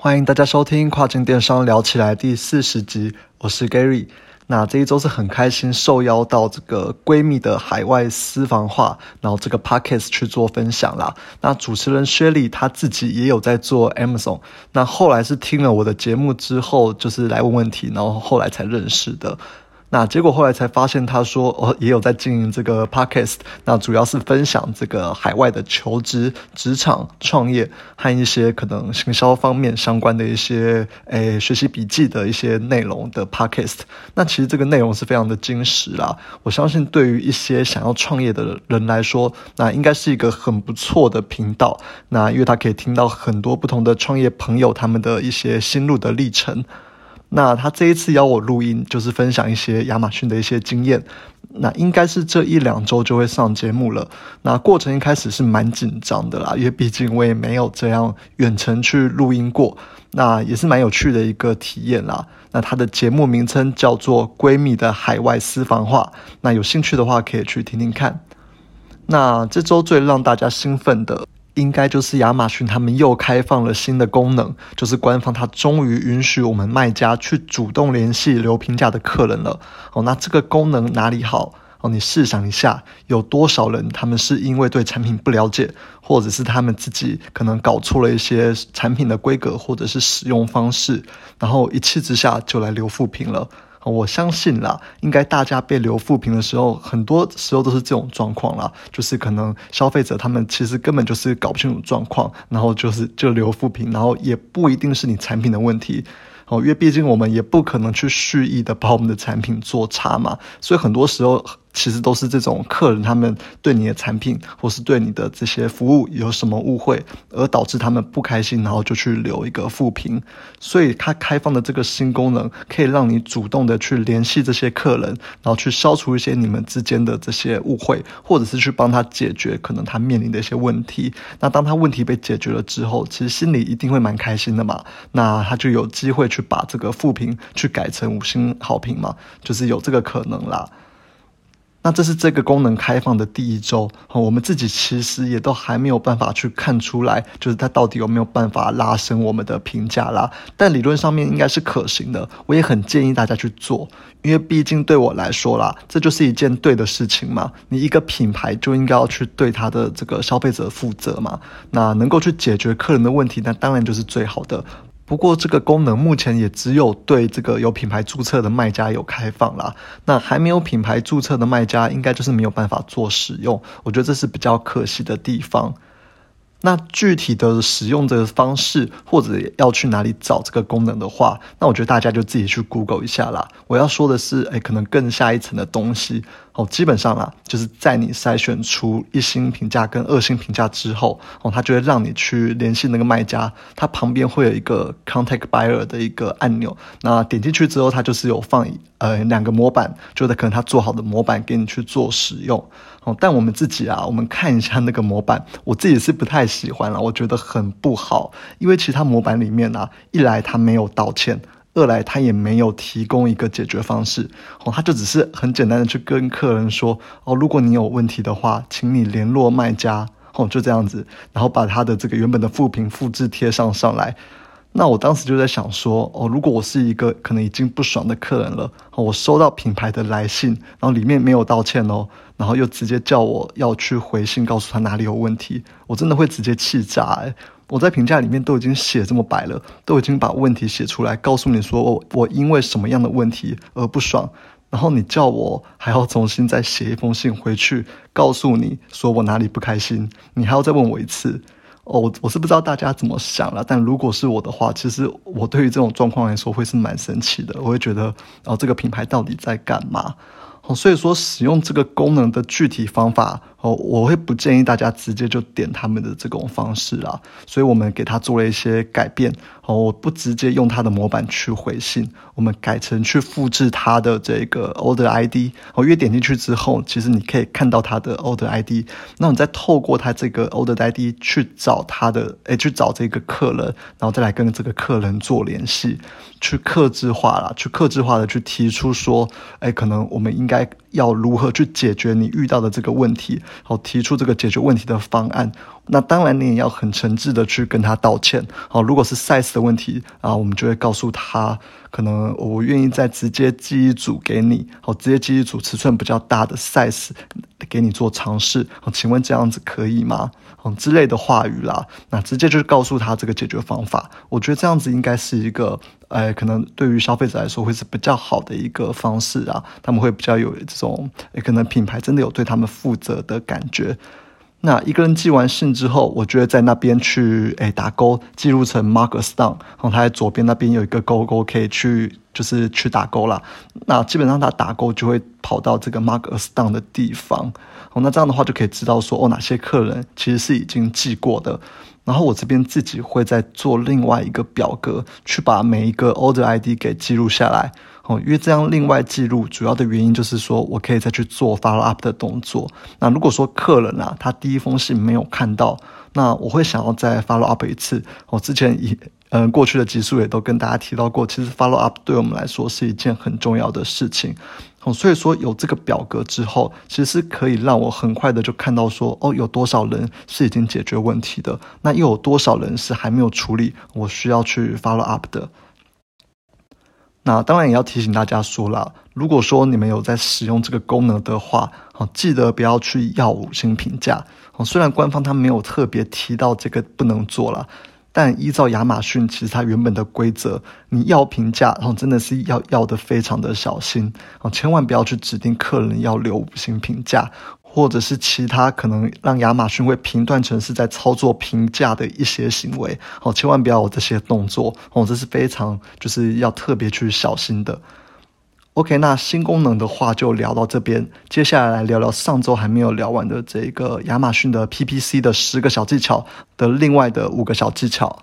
欢迎大家收听跨境电商聊起来第四十集，我是 Gary。那这一周是很开心受邀到这个闺蜜的海外私房话，然后这个 podcast 去做分享啦。那主持人薛丽她自己也有在做 Amazon，那后来是听了我的节目之后，就是来问问题，然后后来才认识的。那结果后来才发现，他说哦，也有在经营这个 podcast，那主要是分享这个海外的求职、职场、创业和一些可能行销方面相关的一些诶学习笔记的一些内容的 podcast。那其实这个内容是非常的精实啦，我相信对于一些想要创业的人来说，那应该是一个很不错的频道。那因为他可以听到很多不同的创业朋友他们的一些心路的历程。那他这一次邀我录音，就是分享一些亚马逊的一些经验。那应该是这一两周就会上节目了。那过程一开始是蛮紧张的啦，因为毕竟我也没有这样远程去录音过。那也是蛮有趣的一个体验啦。那他的节目名称叫做《闺蜜的海外私房话》。那有兴趣的话可以去听听看。那这周最让大家兴奋的。应该就是亚马逊，他们又开放了新的功能，就是官方它终于允许我们卖家去主动联系留评价的客人了。哦，那这个功能哪里好？哦，你试想一下，有多少人他们是因为对产品不了解，或者是他们自己可能搞错了一些产品的规格或者是使用方式，然后一气之下就来留负评了。我相信啦，应该大家被留负评的时候，很多时候都是这种状况啦，就是可能消费者他们其实根本就是搞不清楚状况，然后就是就留负评，然后也不一定是你产品的问题。哦，因为毕竟我们也不可能去蓄意的把我们的产品做差嘛，所以很多时候其实都是这种客人他们对你的产品或是对你的这些服务有什么误会，而导致他们不开心，然后就去留一个负评。所以它开放的这个新功能，可以让你主动的去联系这些客人，然后去消除一些你们之间的这些误会，或者是去帮他解决可能他面临的一些问题。那当他问题被解决了之后，其实心里一定会蛮开心的嘛。那他就有机会去。把这个负评去改成五星好评嘛，就是有这个可能啦。那这是这个功能开放的第一周，我们自己其实也都还没有办法去看出来，就是它到底有没有办法拉升我们的评价啦。但理论上面应该是可行的，我也很建议大家去做，因为毕竟对我来说啦，这就是一件对的事情嘛。你一个品牌就应该要去对它的这个消费者负责嘛，那能够去解决客人的问题，那当然就是最好的。不过这个功能目前也只有对这个有品牌注册的卖家有开放啦。那还没有品牌注册的卖家，应该就是没有办法做使用。我觉得这是比较可惜的地方。那具体的使用的方式，或者要去哪里找这个功能的话，那我觉得大家就自己去 Google 一下啦。我要说的是，哎，可能更下一层的东西。哦，基本上啦，就是在你筛选出一星评价跟二星评价之后，哦，他就会让你去联系那个卖家，他旁边会有一个 contact buyer 的一个按钮，那点进去之后，他就是有放呃两个模板，就是可能他做好的模板给你去做使用。哦，但我们自己啊，我们看一下那个模板，我自己是不太喜欢了，我觉得很不好，因为其他模板里面啊，一来他没有道歉。二来，他也没有提供一个解决方式，哦，他就只是很简单的去跟客人说，哦，如果你有问题的话，请你联络卖家，哦，就这样子，然后把他的这个原本的副评复制贴上上来。那我当时就在想说，哦，如果我是一个可能已经不爽的客人了，我收到品牌的来信，然后里面没有道歉哦，然后又直接叫我要去回信告诉他哪里有问题，我真的会直接气炸我在评价里面都已经写这么白了，都已经把问题写出来，告诉你说我我因为什么样的问题而不爽，然后你叫我还要重新再写一封信回去，告诉你说我哪里不开心，你还要再问我一次，哦，我我是不知道大家怎么想了，但如果是我的话，其实我对于这种状况来说会是蛮生气的，我会觉得哦这个品牌到底在干嘛？哦，所以说使用这个功能的具体方法。哦，我会不建议大家直接就点他们的这种方式啦，所以我们给他做了一些改变。哦，我不直接用他的模板去回信，我们改成去复制他的这个 order ID。哦，因为点进去之后，其实你可以看到他的 order ID，那你再透过他这个 order ID 去找他的，诶，去找这个客人，然后再来跟这个客人做联系，去克制化啦，去克制化的去提出说，诶，可能我们应该要如何去解决你遇到的这个问题。好，提出这个解决问题的方案。那当然，你也要很诚挚的去跟他道歉。好，如果是 size 的问题啊，我们就会告诉他，可能我愿意再直接寄一组给你，好，直接寄一组尺寸比较大的 size 给你做尝试。好，请问这样子可以吗？好之类的话语啦，那直接就是告诉他这个解决方法。我觉得这样子应该是一个，哎，可能对于消费者来说会是比较好的一个方式啊，他们会比较有这种，可能品牌真的有对他们负责的感觉。那一个人寄完信之后，我就会在那边去诶打勾，记录成 Mark Stone，然后他在左边那边有一个勾勾可以去，就是去打勾啦。那基本上他打勾就会跑到这个 Mark Stone 的地方，哦，那这样的话就可以知道说哦哪些客人其实是已经寄过的。然后我这边自己会再做另外一个表格，去把每一个 order ID 给记录下来。哦，因为这样另外记录主要的原因就是说我可以再去做 follow up 的动作。那如果说客人啊，他第一封信没有看到，那我会想要再 follow up 一次。我之前以嗯过去的集数也都跟大家提到过，其实 follow up 对我们来说是一件很重要的事情。哦，所以说有这个表格之后，其实是可以让我很快的就看到说，哦，有多少人是已经解决问题的，那又有多少人是还没有处理，我需要去 follow up 的。那当然也要提醒大家说了，如果说你们有在使用这个功能的话，好，记得不要去要五星评价。哦，虽然官方他没有特别提到这个不能做了，但依照亚马逊其实它原本的规则，你要评价，然后真的是要要的非常的小心，哦，千万不要去指定客人要留五星评价。或者是其他可能让亚马逊会评断成是在操作评价的一些行为，哦，千万不要有这些动作，哦，这是非常就是要特别去小心的。OK，那新功能的话就聊到这边，接下来来聊聊上周还没有聊完的这个亚马逊的 PPC 的十个小技巧的另外的五个小技巧。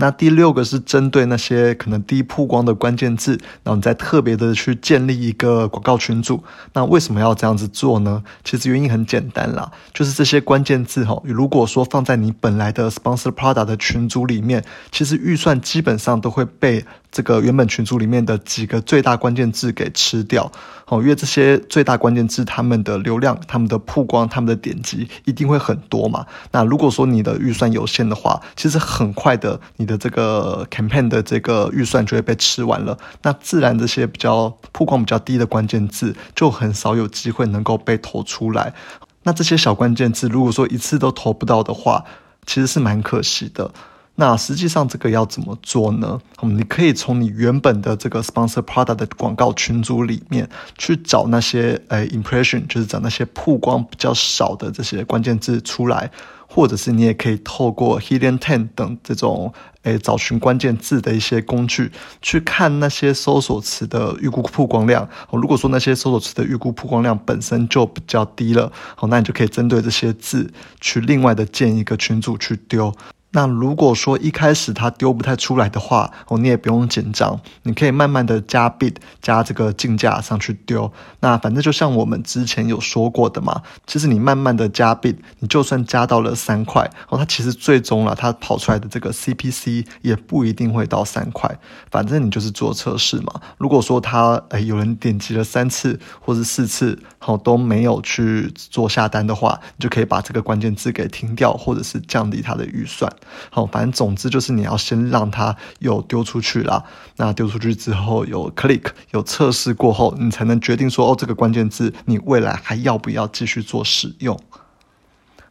那第六个是针对那些可能低曝光的关键字，然后你再特别的去建立一个广告群组。那为什么要这样子做呢？其实原因很简单啦，就是这些关键字哈，如果说放在你本来的 sponsor product 的群组里面，其实预算基本上都会被。这个原本群组里面的几个最大关键字给吃掉，哦，因为这些最大关键字，他们的流量、他们的曝光、他们的点击一定会很多嘛。那如果说你的预算有限的话，其实很快的，你的这个 campaign 的这个预算就会被吃完了。那自然这些比较曝光比较低的关键字，就很少有机会能够被投出来。那这些小关键字，如果说一次都投不到的话，其实是蛮可惜的。那实际上这个要怎么做呢？嗯，你可以从你原本的这个 sponsor product 的广告群组里面去找那些诶 impression，就是找那些曝光比较少的这些关键字出来，或者是你也可以透过 hidden ten 等这种诶找寻关键字的一些工具去看那些搜索词的预估曝光量。哦，如果说那些搜索词的预估曝光量本身就比较低了，好，那你就可以针对这些字去另外的建一个群组去丢。那如果说一开始它丢不太出来的话，哦，你也不用紧张，你可以慢慢的加 bid 加这个竞价上去丢。那反正就像我们之前有说过的嘛，其实你慢慢的加 bid，你就算加到了三块，哦，它其实最终了它跑出来的这个 CPC 也不一定会到三块。反正你就是做测试嘛。如果说它诶有人点击了三次或者四次，好都没有去做下单的话，你就可以把这个关键字给停掉，或者是降低它的预算。好，反正总之就是你要先让它有丢出去啦。那丢出去之后有 click 有测试过后，你才能决定说哦，这个关键字你未来还要不要继续做使用。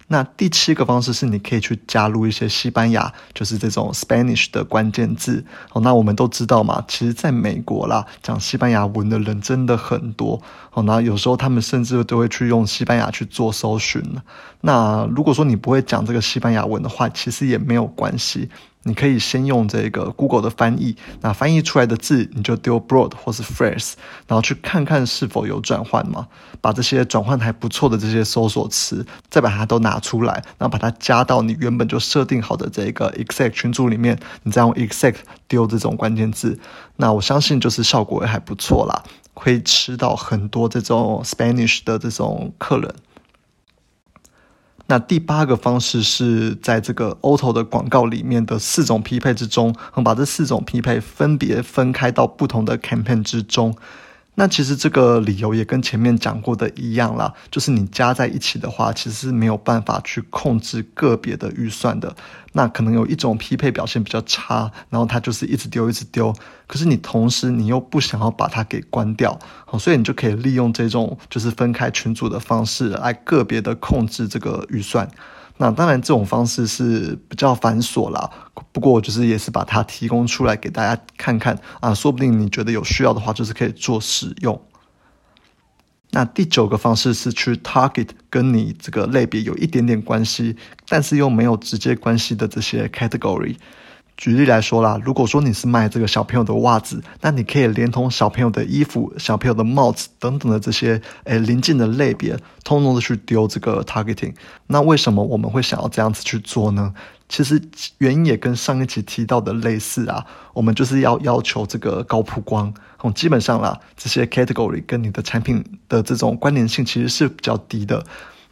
那第七个方式是，你可以去加入一些西班牙，就是这种 Spanish 的关键字。哦，那我们都知道嘛，其实在美国啦，讲西班牙文的人真的很多。哦，那有时候他们甚至都会去用西班牙去做搜寻。那如果说你不会讲这个西班牙文的话，其实也没有关系。你可以先用这个 Google 的翻译，那翻译出来的字你就丢 broad 或是 phrase，然后去看看是否有转换嘛，把这些转换还不错的这些搜索词，再把它都拿出来，然后把它加到你原本就设定好的这个 exact 群组里面，你再用 exact 丢这种关键字，那我相信就是效果也还不错啦，会吃到很多这种 Spanish 的这种客人。那第八个方式是在这个 Auto 的广告里面的四种匹配之中，我们把这四种匹配分别分开到不同的 campaign 之中。那其实这个理由也跟前面讲过的一样啦，就是你加在一起的话，其实是没有办法去控制个别的预算的。那可能有一种匹配表现比较差，然后它就是一直丢一直丢。可是你同时你又不想要把它给关掉，好，所以你就可以利用这种就是分开群组的方式来个别的控制这个预算。那当然，这种方式是比较繁琐啦。不过，就是也是把它提供出来给大家看看啊，说不定你觉得有需要的话，就是可以做使用。那第九个方式是去 target 跟你这个类别有一点点关系，但是又没有直接关系的这些 category。举例来说啦，如果说你是卖这个小朋友的袜子，那你可以连同小朋友的衣服、小朋友的帽子等等的这些诶临近的类别，通通的去丢这个 targeting。那为什么我们会想要这样子去做呢？其实原因也跟上一集提到的类似啊，我们就是要要求这个高曝光。哦，基本上啦，这些 category 跟你的产品的这种关联性其实是比较低的。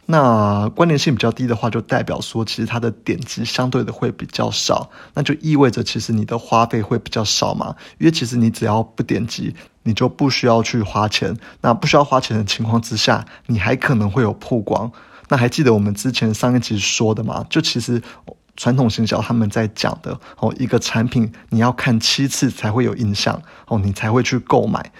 那关联性比较低的话，就代表说，其实它的点击相对的会比较少，那就意味着其实你的花费会比较少嘛。因为其实你只要不点击，你就不需要去花钱。那不需要花钱的情况之下，你还可能会有曝光。那还记得我们之前上一集说的吗？就其实传统行销他们在讲的哦，一个产品你要看七次才会有印象哦，你才会去购买。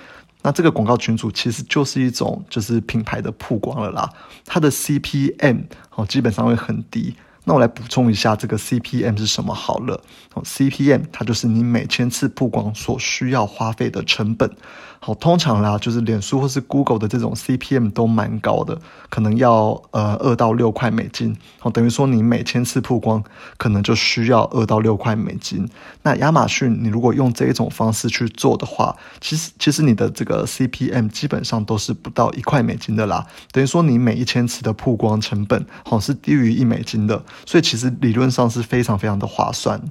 那这个广告群组其实就是一种就是品牌的曝光了啦，它的 CPM 哦基本上会很低。那我来补充一下这个 CPM 是什么好了。哦，CPM 它就是你每千次曝光所需要花费的成本。好，通常啦，就是脸书或是 Google 的这种 CPM 都蛮高的，可能要呃二到六块美金。好，等于说你每千次曝光，可能就需要二到六块美金。那亚马逊你如果用这一种方式去做的话，其实其实你的这个 CPM 基本上都是不到一块美金的啦。等于说你每一千次的曝光成本，好是低于一美金的。所以其实理论上是非常非常的划算。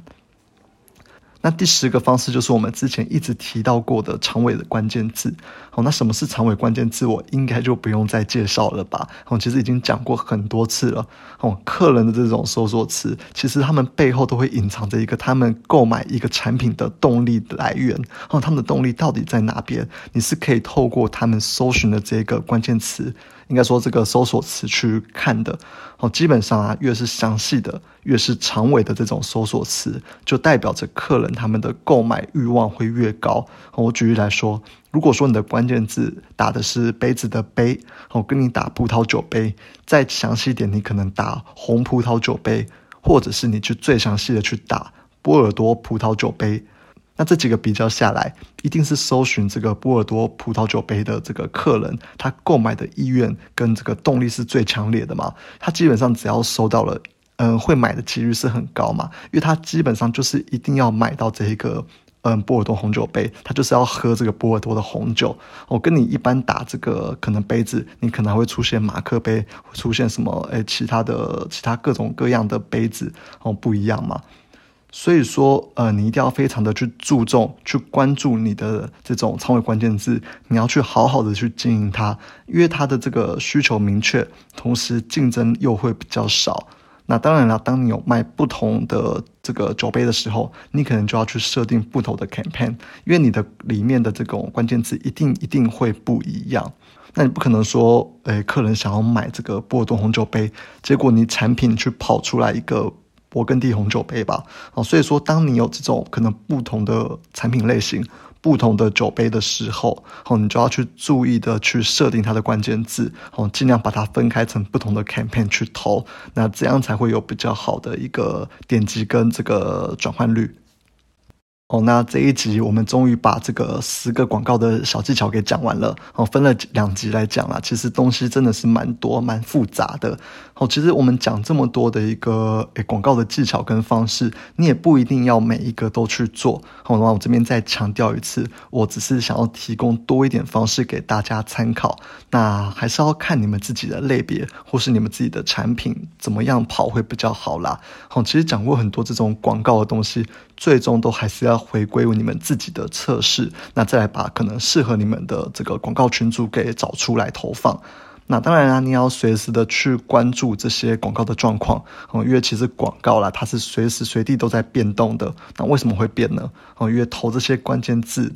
那第十个方式就是我们之前一直提到过的长尾的关键字。好，那什么是长尾关键字？我应该就不用再介绍了吧？哦，其实已经讲过很多次了。哦，客人的这种搜索词，其实他们背后都会隐藏着一个他们购买一个产品的动力来源。哦，他们的动力到底在哪边？你是可以透过他们搜寻的这个关键词。应该说，这个搜索词去看的，哦，基本上啊，越是详细的，越是长尾的这种搜索词，就代表着客人他们的购买欲望会越高。我举例来说，如果说你的关键字打的是杯子的杯，我跟你打葡萄酒杯，再详细一点，你可能打红葡萄酒杯，或者是你去最详细的去打波尔多葡萄酒杯。那这几个比较下来，一定是搜寻这个波尔多葡萄酒杯的这个客人，他购买的意愿跟这个动力是最强烈的嘛？他基本上只要收到了，嗯，会买的几率是很高嘛？因为他基本上就是一定要买到这一个，嗯，波尔多红酒杯，他就是要喝这个波尔多的红酒。我跟你一般打这个可能杯子，你可能会出现马克杯，会出现什么？诶，其他的其他各种各样的杯子，哦，不一样嘛？所以说，呃，你一定要非常的去注重、去关注你的这种仓位关键字，你要去好好的去经营它，因为它的这个需求明确，同时竞争又会比较少。那当然了，当你有卖不同的这个酒杯的时候，你可能就要去设定不同的 campaign，因为你的里面的这种关键字一定一定会不一样。那你不可能说，诶，客人想要买这个波尔多红酒杯，结果你产品去跑出来一个。勃艮第红酒杯吧，哦，所以说，当你有这种可能不同的产品类型、不同的酒杯的时候，哦，你就要去注意的去设定它的关键字，哦，尽量把它分开成不同的 campaign 去投，那这样才会有比较好的一个点击跟这个转换率。哦，那这一集我们终于把这个十个广告的小技巧给讲完了。哦，分了两集来讲啦，其实东西真的是蛮多、蛮复杂的。好，其实我们讲这么多的一个诶广告的技巧跟方式，你也不一定要每一个都去做。好，那我这边再强调一次，我只是想要提供多一点方式给大家参考。那还是要看你们自己的类别或是你们自己的产品怎么样跑会比较好啦。好，其实讲过很多这种广告的东西。最终都还是要回归你们自己的测试，那再来把可能适合你们的这个广告群组给找出来投放。那当然啊，你要随时的去关注这些广告的状况，哦，因为其实广告啦，它是随时随地都在变动的。那为什么会变呢？哦，因为投这些关键字。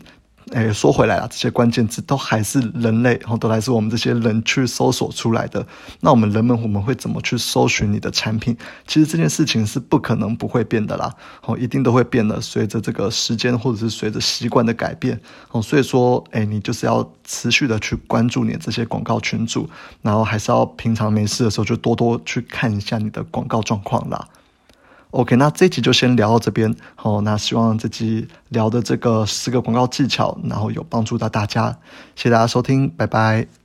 诶，说回来啊，这些关键字都还是人类，然后都还是我们这些人去搜索出来的。那我们人们我们会怎么去搜寻你的产品？其实这件事情是不可能不会变的啦，哦，一定都会变的。随着这个时间或者是随着习惯的改变，哦，所以说，诶，你就是要持续的去关注你这些广告群组，然后还是要平常没事的时候就多多去看一下你的广告状况啦。OK，那这集就先聊到这边。好，那希望这集聊的这个四个广告技巧，然后有帮助到大家。谢谢大家收听，拜拜。